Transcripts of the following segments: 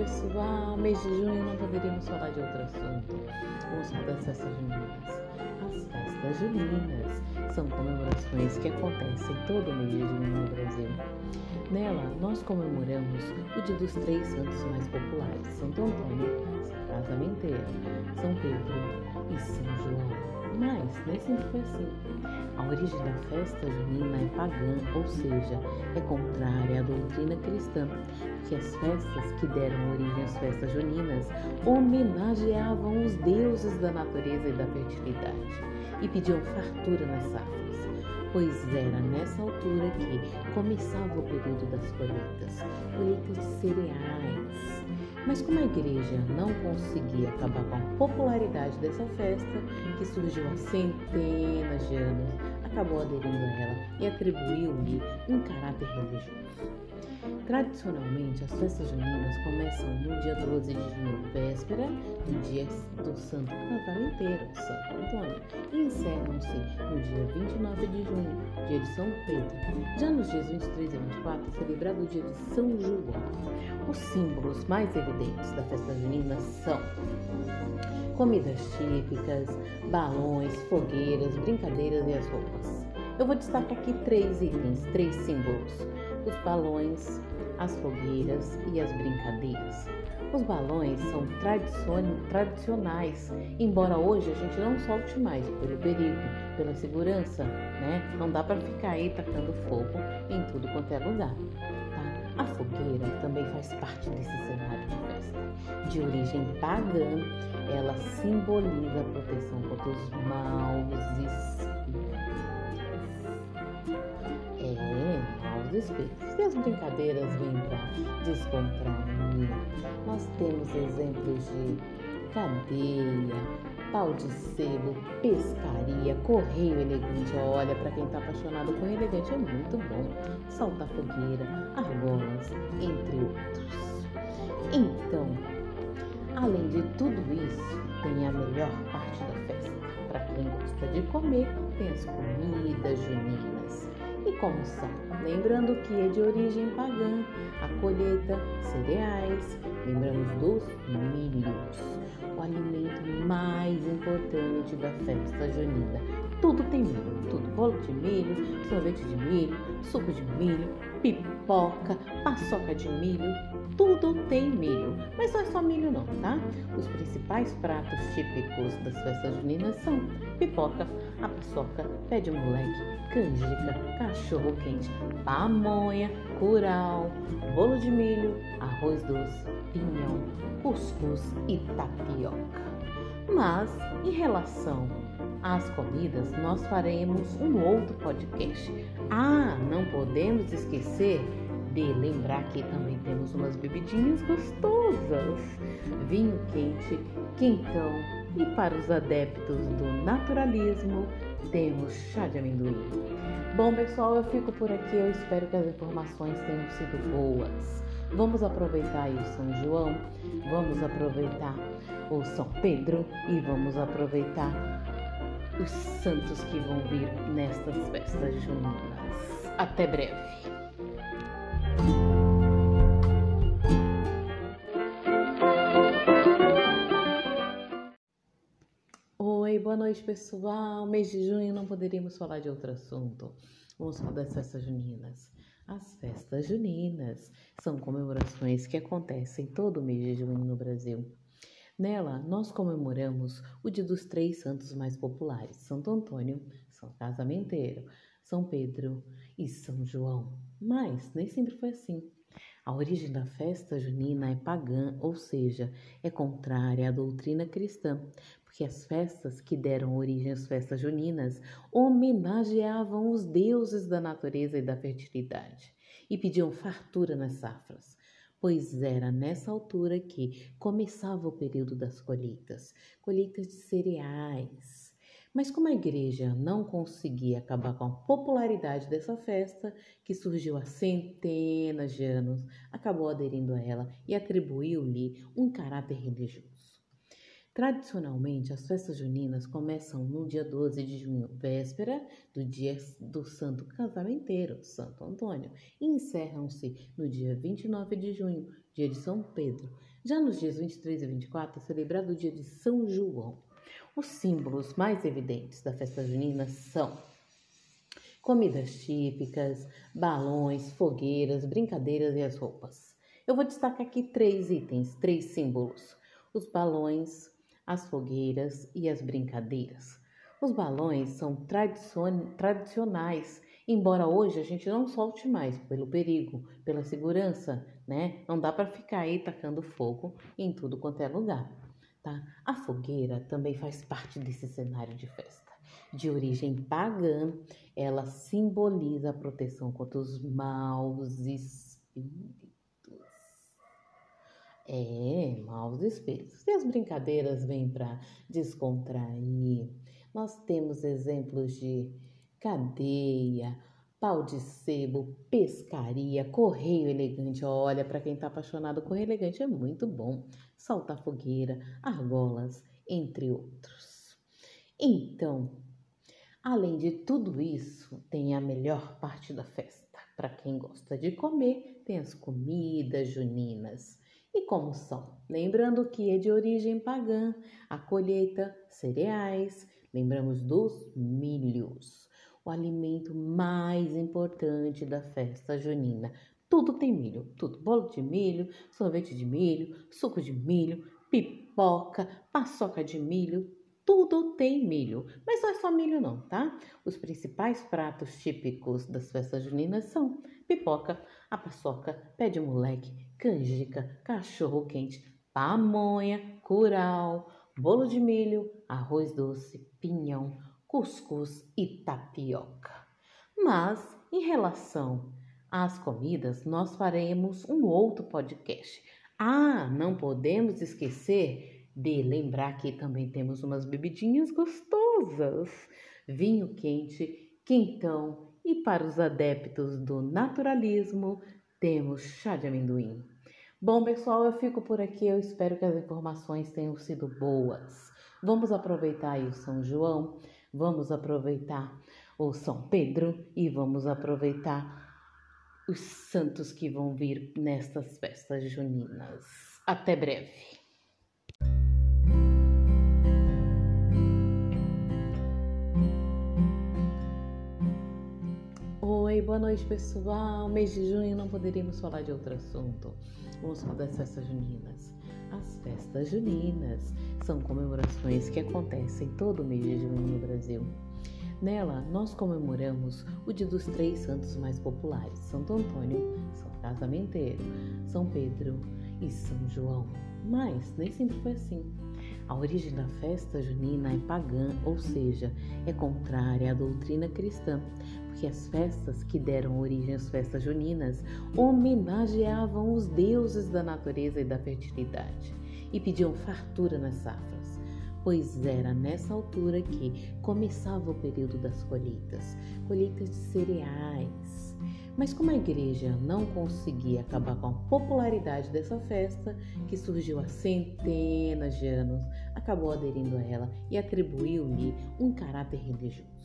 pessoal. Mês de junho não poderíamos falar de outro assunto. Falar das festas juninas. As festas juninas são comemorações que acontecem todo mês de junho no Brasil. Nela, nós comemoramos o dia dos três santos mais populares: Santo Antônio, São Casamenteiro, São Pedro e São João. Mas nem sempre foi assim. A origem da festa junina é pagã, ou seja, é contrária à doutrina cristã, que as festas que deram origem às festas juninas homenageavam os deuses da natureza e da fertilidade e pediam fartura nas safras, pois era nessa altura que começava o período das colheitas, colheitas de cereais. Mas como a igreja não conseguia acabar com a popularidade dessa festa, que surgiu há centenas de anos, acabou aderindo a ela e atribuiu-lhe um caráter religioso. Tradicionalmente, as festas juninas começam no dia 12 de junho, véspera do dia do Santo Casamenteiro, Santo Antônio, e encerram-se no dia 29 de junho, dia de São Pedro. Já nos dias 23 e 24, é celebrado o dia de São João. Os símbolos mais evidentes da festa junina são comidas típicas, balões, fogueiras, brincadeiras e as roupas. Eu vou destacar aqui três itens, três símbolos: os balões, as fogueiras e as brincadeiras. Os balões são tradicionais, embora hoje a gente não solte mais pelo perigo, pela segurança, né? Não dá para ficar aí tacando fogo em tudo quanto é lugar. A fogueira também faz parte desse cenário de festa. De origem pagã, ela simboliza a proteção contra os maus espíritos. os espíritos. E as brincadeiras vêm para descontrair. Nós temos exemplos de cadeia, pau de sebo, pescaria, correio elegante. Olha, para quem está apaixonado com elegante é muito bom. Saltar fogueira, argolas, entre outros. Então, além de tudo isso, tem a melhor parte da festa. Para quem gosta de comer, tem as comidas juninas. E como são? Lembrando que é de origem pagã, a colheita, cereais, lembramos dos milhos, o alimento mais importante da festa junina. Tudo tem milho, tudo, bolo de milho, sorvete de milho, suco de milho, pipoca, paçoca de milho, tudo tem milho. Mas não é só milho não, tá? Os principais pratos típicos das festas juninas são pipoca, a paçoca, pé de moleque, canjica, cachorro quente, pamonha, curau, bolo de milho, arroz doce, pinhão, cuscuz e tapioca. Mas em relação às comidas, nós faremos um outro podcast. Ah, não podemos esquecer de lembrar que também temos umas bebidinhas gostosas: vinho quente, quentão e para os adeptos do naturalismo, temos chá de amendoim. Bom, pessoal, eu fico por aqui. Eu espero que as informações tenham sido boas. Vamos aproveitar aí o São João, vamos aproveitar o São Pedro e vamos aproveitar os santos que vão vir nestas festas juninas. Até breve. Oi, boa noite pessoal. Mês de junho não poderíamos falar de outro assunto. Vamos falar das festas juninas. As festas juninas são comemorações que acontecem todo mês de junho no Brasil. Nela, nós comemoramos o dia dos três santos mais populares: Santo Antônio, São Casamenteiro, São Pedro e São João. Mas nem sempre foi assim. A origem da festa junina é pagã, ou seja, é contrária à doutrina cristã, porque as festas que deram origem às festas juninas homenageavam os deuses da natureza e da fertilidade e pediam fartura nas safras, pois era nessa altura que começava o período das colheitas colheitas de cereais mas como a igreja não conseguia acabar com a popularidade dessa festa, que surgiu há centenas de anos, acabou aderindo a ela e atribuiu-lhe um caráter religioso. Tradicionalmente, as festas juninas começam no dia 12 de junho, véspera do dia do santo casamenteiro, Santo Antônio, e encerram-se no dia 29 de junho, dia de São Pedro. Já nos dias 23 e 24 é celebrado o dia de São João. Os símbolos mais evidentes da festa junina são comidas típicas, balões, fogueiras, brincadeiras e as roupas. Eu vou destacar aqui três itens, três símbolos: os balões, as fogueiras e as brincadeiras. Os balões são tradicionais, embora hoje a gente não solte mais pelo perigo, pela segurança, né? Não dá para ficar aí tacando fogo em tudo quanto é lugar, tá? A fogueira também faz parte desse cenário de festa. De origem pagã, ela simboliza a proteção contra os maus espíritos é, maus espíritos. E as brincadeiras vêm para descontrair. Nós temos exemplos de cadeia, pau de sebo, pescaria, correio elegante. Olha, para quem está apaixonado, correio elegante é muito bom. Saltar fogueira, argolas, entre outros. Então, além de tudo isso, tem a melhor parte da festa. Para quem gosta de comer, tem as comidas juninas e como são. Lembrando que é de origem pagã, a colheita, cereais, lembramos dos milhos, o alimento mais importante da festa junina. Tudo tem milho, tudo. Bolo de milho, sorvete de milho, suco de milho, pipoca, paçoca de milho, tudo tem milho. Mas não é só milho não, tá? Os principais pratos típicos das festas juninas são pipoca, a paçoca, pé de moleque, canjica, cachorro quente, pamonha, curau, bolo de milho, arroz doce, pinhão, cuscuz e tapioca. Mas em relação às comidas, nós faremos um outro podcast. Ah, não podemos esquecer de lembrar que também temos umas bebidinhas gostosas, vinho quente, quentão e para os adeptos do naturalismo, temos chá de amendoim. Bom, pessoal, eu fico por aqui. Eu espero que as informações tenham sido boas. Vamos aproveitar aí o São João, vamos aproveitar o São Pedro e vamos aproveitar os santos que vão vir nestas festas juninas. Até breve. Boa noite pessoal. Mês de junho não poderíamos falar de outro assunto. Vamos falar das festas juninas. As festas juninas são comemorações que acontecem todo mês de junho no Brasil. Nela, nós comemoramos o dia dos três santos mais populares: Santo Antônio, São Casamenteiro, São Pedro e São João. Mas nem sempre foi assim. A origem da festa junina é pagã, ou seja, é contrária à doutrina cristã, porque as festas que deram origem às festas juninas homenageavam os deuses da natureza e da fertilidade e pediam fartura nas safras, pois era nessa altura que começava o período das colheitas colheitas de cereais. Mas como a igreja não conseguia acabar com a popularidade dessa festa, que surgiu há centenas de anos, acabou aderindo a ela e atribuiu-lhe um caráter religioso.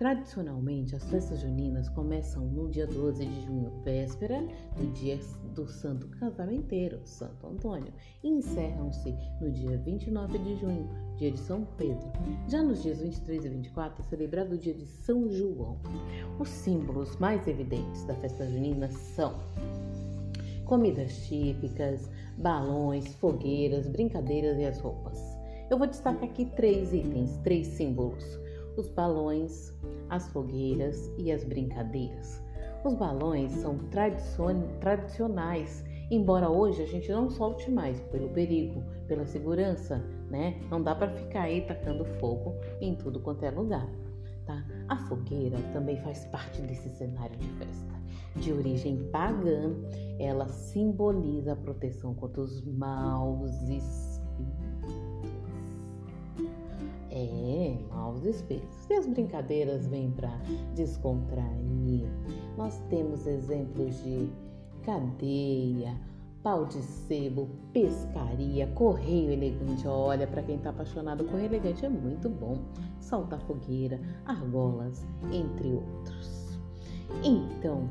Tradicionalmente, as festas juninas começam no dia 12 de junho, véspera do dia do santo casamenteiro, Santo Antônio, e encerram-se no dia 29 de junho, dia de São Pedro. Já nos dias 23 e 24 é celebrado o dia de São João. Os símbolos mais evidentes da festa junina são comidas típicas, balões, fogueiras, brincadeiras e as roupas. Eu vou destacar aqui três itens, três símbolos os balões, as fogueiras e as brincadeiras. Os balões são tradicionais, embora hoje a gente não solte mais pelo perigo, pela segurança, né? Não dá para ficar aí tacando fogo em tudo quanto é lugar, tá? A fogueira também faz parte desse cenário de festa. De origem pagã, ela simboliza a proteção contra os maus espíritos é, maus espíritos. E as brincadeiras vêm para descontrair. Nós temos exemplos de cadeia, pau de sebo, pescaria, correio elegante. Olha, para quem está apaixonado, correio elegante é muito bom. Saltar fogueira, argolas, entre outros. Então,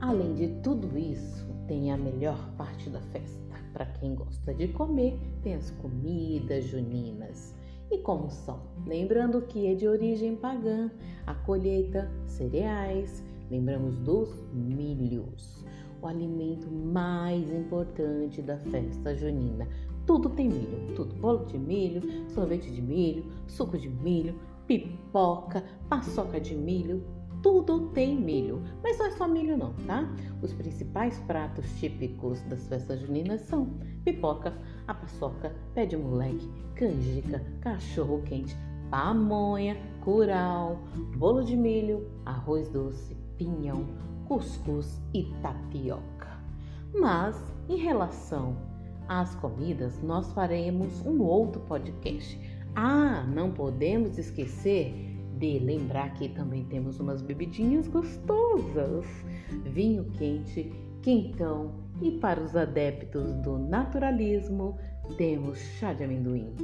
além de tudo isso, tem a melhor parte da festa. Para quem gosta de comer, tem as comidas juninas. E como são? Lembrando que é de origem pagã, a colheita, cereais, lembramos dos milhos o alimento mais importante da festa junina. Tudo tem milho, tudo. Bolo de milho, sorvete de milho, suco de milho, pipoca, paçoca de milho, tudo tem milho. Mas não é só milho não, tá? Os principais pratos típicos das festas juninas são pipoca, a paçoca, pé de moleque, canjica, cachorro quente, pamonha, curau, bolo de milho, arroz doce, pinhão, cuscuz e tapioca. Mas em relação às comidas, nós faremos um outro podcast. Ah, não podemos esquecer lembrar que também temos umas bebidinhas gostosas: vinho quente, quentão e para os adeptos do naturalismo, temos chá de amendoim.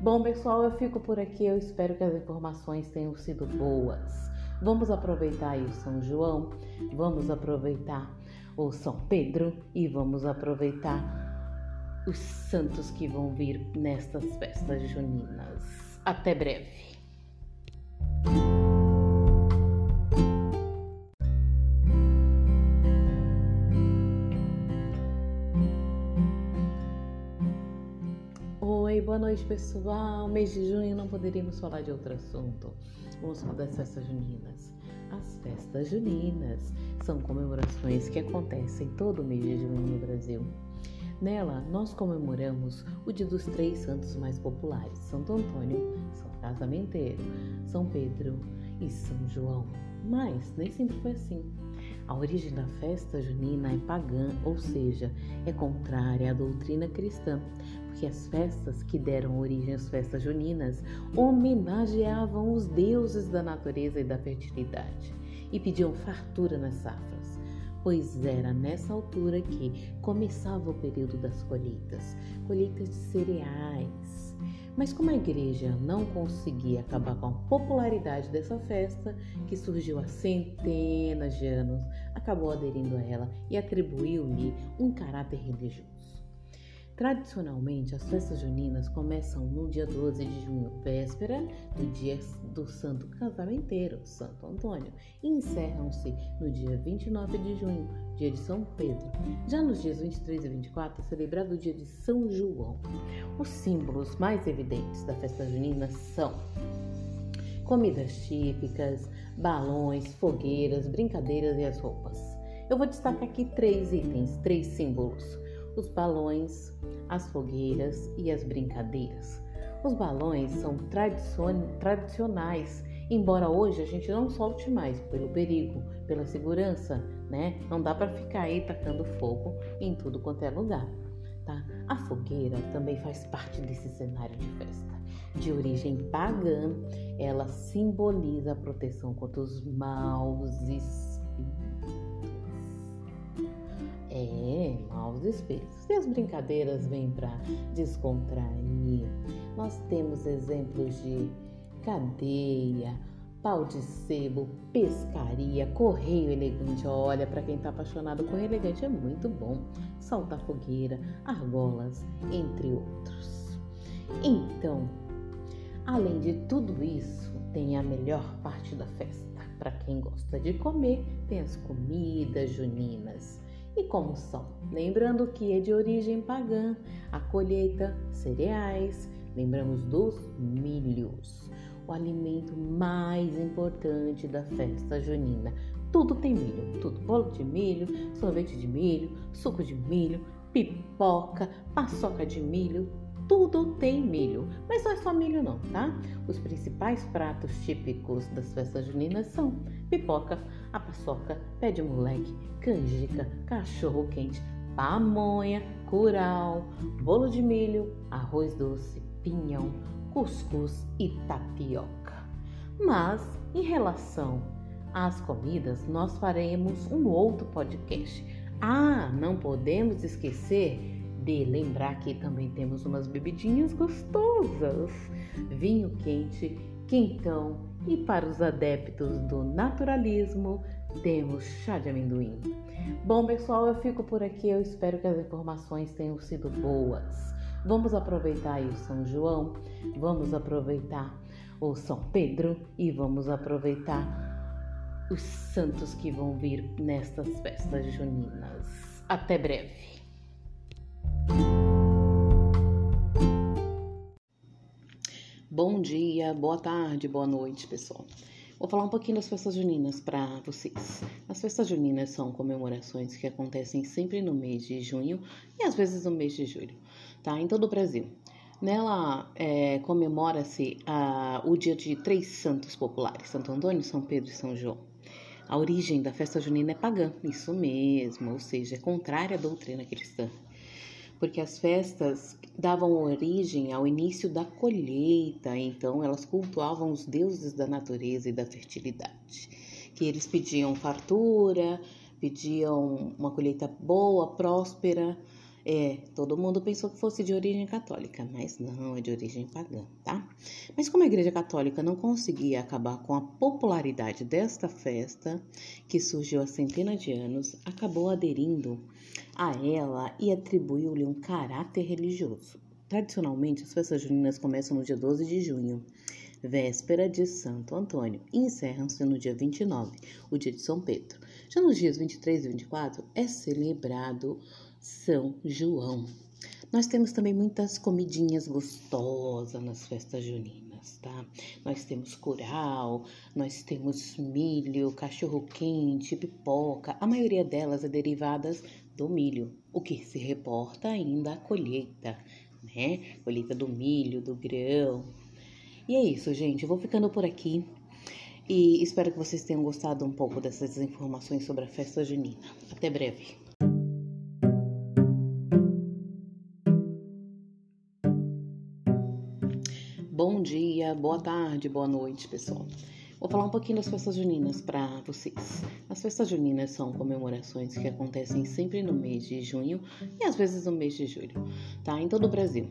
Bom, pessoal, eu fico por aqui. Eu espero que as informações tenham sido boas. Vamos aproveitar aí o São João, vamos aproveitar o São Pedro e vamos aproveitar os santos que vão vir nestas festas juninas. Até breve. Oi, boa noite pessoal. Mês de junho não poderíamos falar de outro assunto. Vamos falar das festas juninas. As festas juninas são comemorações que acontecem todo mês de junho no Brasil. Nela, nós comemoramos o dia dos três santos mais populares: Santo Antônio, São Casamenteiro, São Pedro e São João. Mas nem sempre foi assim. A origem da festa junina é pagã, ou seja, é contrária à doutrina cristã, porque as festas que deram origem às festas juninas homenageavam os deuses da natureza e da fertilidade e pediam fartura nas safras, pois era nessa altura que começava o período das colheitas colheitas de cereais. Mas como a igreja não conseguia acabar com a popularidade dessa festa, que surgiu há centenas de anos, acabou aderindo a ela e atribuiu-lhe um caráter religioso. Tradicionalmente, as festas juninas começam no dia 12 de junho, véspera do dia do Santo Casamenteiro, Santo Antônio, e encerram-se no dia 29 de junho, dia de São Pedro. Já nos dias 23 e 24 é celebrado o dia de São João. Os símbolos mais evidentes da festa junina são comidas típicas, balões, fogueiras, brincadeiras e as roupas. Eu vou destacar aqui três itens, três símbolos os balões, as fogueiras e as brincadeiras. Os balões são tradicionais, embora hoje a gente não solte mais pelo perigo, pela segurança, né? Não dá para ficar aí tacando fogo em tudo quanto é lugar, tá? A fogueira também faz parte desse cenário de festa. De origem pagã, ela simboliza a proteção contra os maus espíritos espíritos. E as brincadeiras vêm para descontrair. Nós temos exemplos de cadeia, pau de sebo, pescaria, correio elegante. Olha, para quem está apaixonado, correio elegante é muito bom. Saltar fogueira, argolas, entre outros. Então, além de tudo isso, tem a melhor parte da festa. Para quem gosta de comer, tem as comidas juninas e como são. Lembrando que é de origem pagã, a colheita, cereais, lembramos dos milhos, o alimento mais importante da festa junina. Tudo tem milho, tudo. Bolo de milho, sorvete de milho, suco de milho, pipoca, paçoca de milho, tudo tem milho, mas não é só milho não, tá? Os principais pratos típicos das festas juninas são pipoca, a paçoca, pé de moleque, canjica, cachorro quente, pamonha, curau, bolo de milho, arroz doce, pinhão, cuscuz e tapioca. Mas em relação às comidas, nós faremos um outro podcast. Ah, não podemos esquecer de lembrar que também temos umas bebidinhas gostosas: vinho quente, quentão e para os adeptos do naturalismo, temos chá de amendoim. Bom, pessoal, eu fico por aqui. Eu espero que as informações tenham sido boas. Vamos aproveitar aí o São João, vamos aproveitar o São Pedro e vamos aproveitar os santos que vão vir nestas festas juninas. Até breve. Bom dia, boa tarde, boa noite, pessoal. Vou falar um pouquinho das festas juninas para vocês. As festas juninas são comemorações que acontecem sempre no mês de junho e às vezes no mês de julho, tá? Em todo o Brasil. Nela é, comemora-se o dia de três santos populares: Santo Antônio, São Pedro e São João. A origem da festa junina é pagã, isso mesmo, ou seja, é contrária à doutrina cristã porque as festas davam origem ao início da colheita, então elas cultuavam os deuses da natureza e da fertilidade, que eles pediam fartura, pediam uma colheita boa, próspera. É, todo mundo pensou que fosse de origem católica, mas não, é de origem pagã, tá? Mas como a Igreja Católica não conseguia acabar com a popularidade desta festa, que surgiu há centenas de anos, acabou aderindo a ela e atribuiu-lhe um caráter religioso. Tradicionalmente, as festas juninas começam no dia 12 de junho, véspera de Santo Antônio, e encerram-se no dia 29, o dia de São Pedro. Já nos dias 23 e 24 é celebrado São João. Nós temos também muitas comidinhas gostosas nas festas juninas, tá? Nós temos curau, nós temos milho, cachorro quente, pipoca. A maioria delas é derivadas do milho, o que se reporta ainda à colheita, né? Colheita do milho, do grão. E é isso, gente. Eu vou ficando por aqui e espero que vocês tenham gostado um pouco dessas informações sobre a festa junina. Até breve. Bom dia, boa tarde, boa noite, pessoal. Vou falar um pouquinho das festas juninas para vocês. As festas juninas são comemorações que acontecem sempre no mês de junho e às vezes no mês de julho, tá? Em todo o Brasil.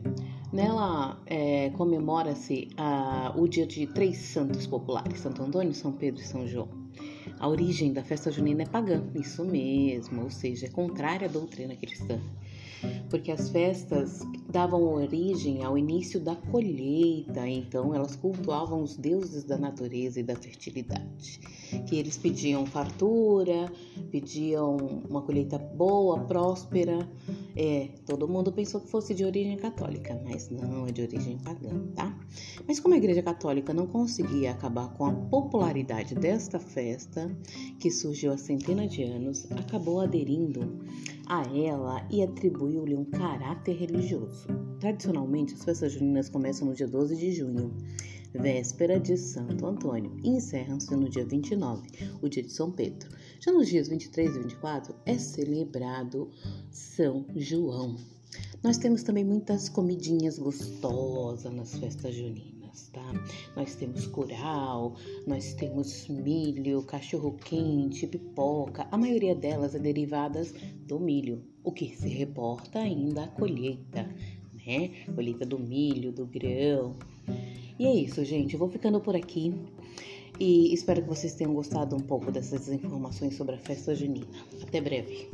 Nela é, comemora-se o dia de três santos populares: Santo Antônio, São Pedro e São João. A origem da festa junina é pagã, isso mesmo, ou seja, é contrária à doutrina cristã porque as festas davam origem ao início da colheita, então elas cultuavam os deuses da natureza e da fertilidade, que eles pediam fartura, pediam uma colheita boa, próspera. É, todo mundo pensou que fosse de origem católica, mas não, é de origem pagã, tá? Mas como a Igreja Católica não conseguia acabar com a popularidade desta festa, que surgiu há centenas de anos, acabou aderindo a ela e atribuiu-lhe um caráter religioso. Tradicionalmente, as festas juninas começam no dia 12 de junho, véspera de Santo Antônio, e encerram-se no dia 29, o dia de São Pedro. Já nos dias 23 e 24 é celebrado São João. Nós temos também muitas comidinhas gostosas nas festas juninas tá? Nós temos curau, nós temos milho, cachorro quente, pipoca. A maioria delas é derivadas do milho, o que se reporta ainda à colheita, né? Colheita do milho, do grão. E é isso, gente. Eu vou ficando por aqui. E espero que vocês tenham gostado um pouco dessas informações sobre a festa junina. Até breve.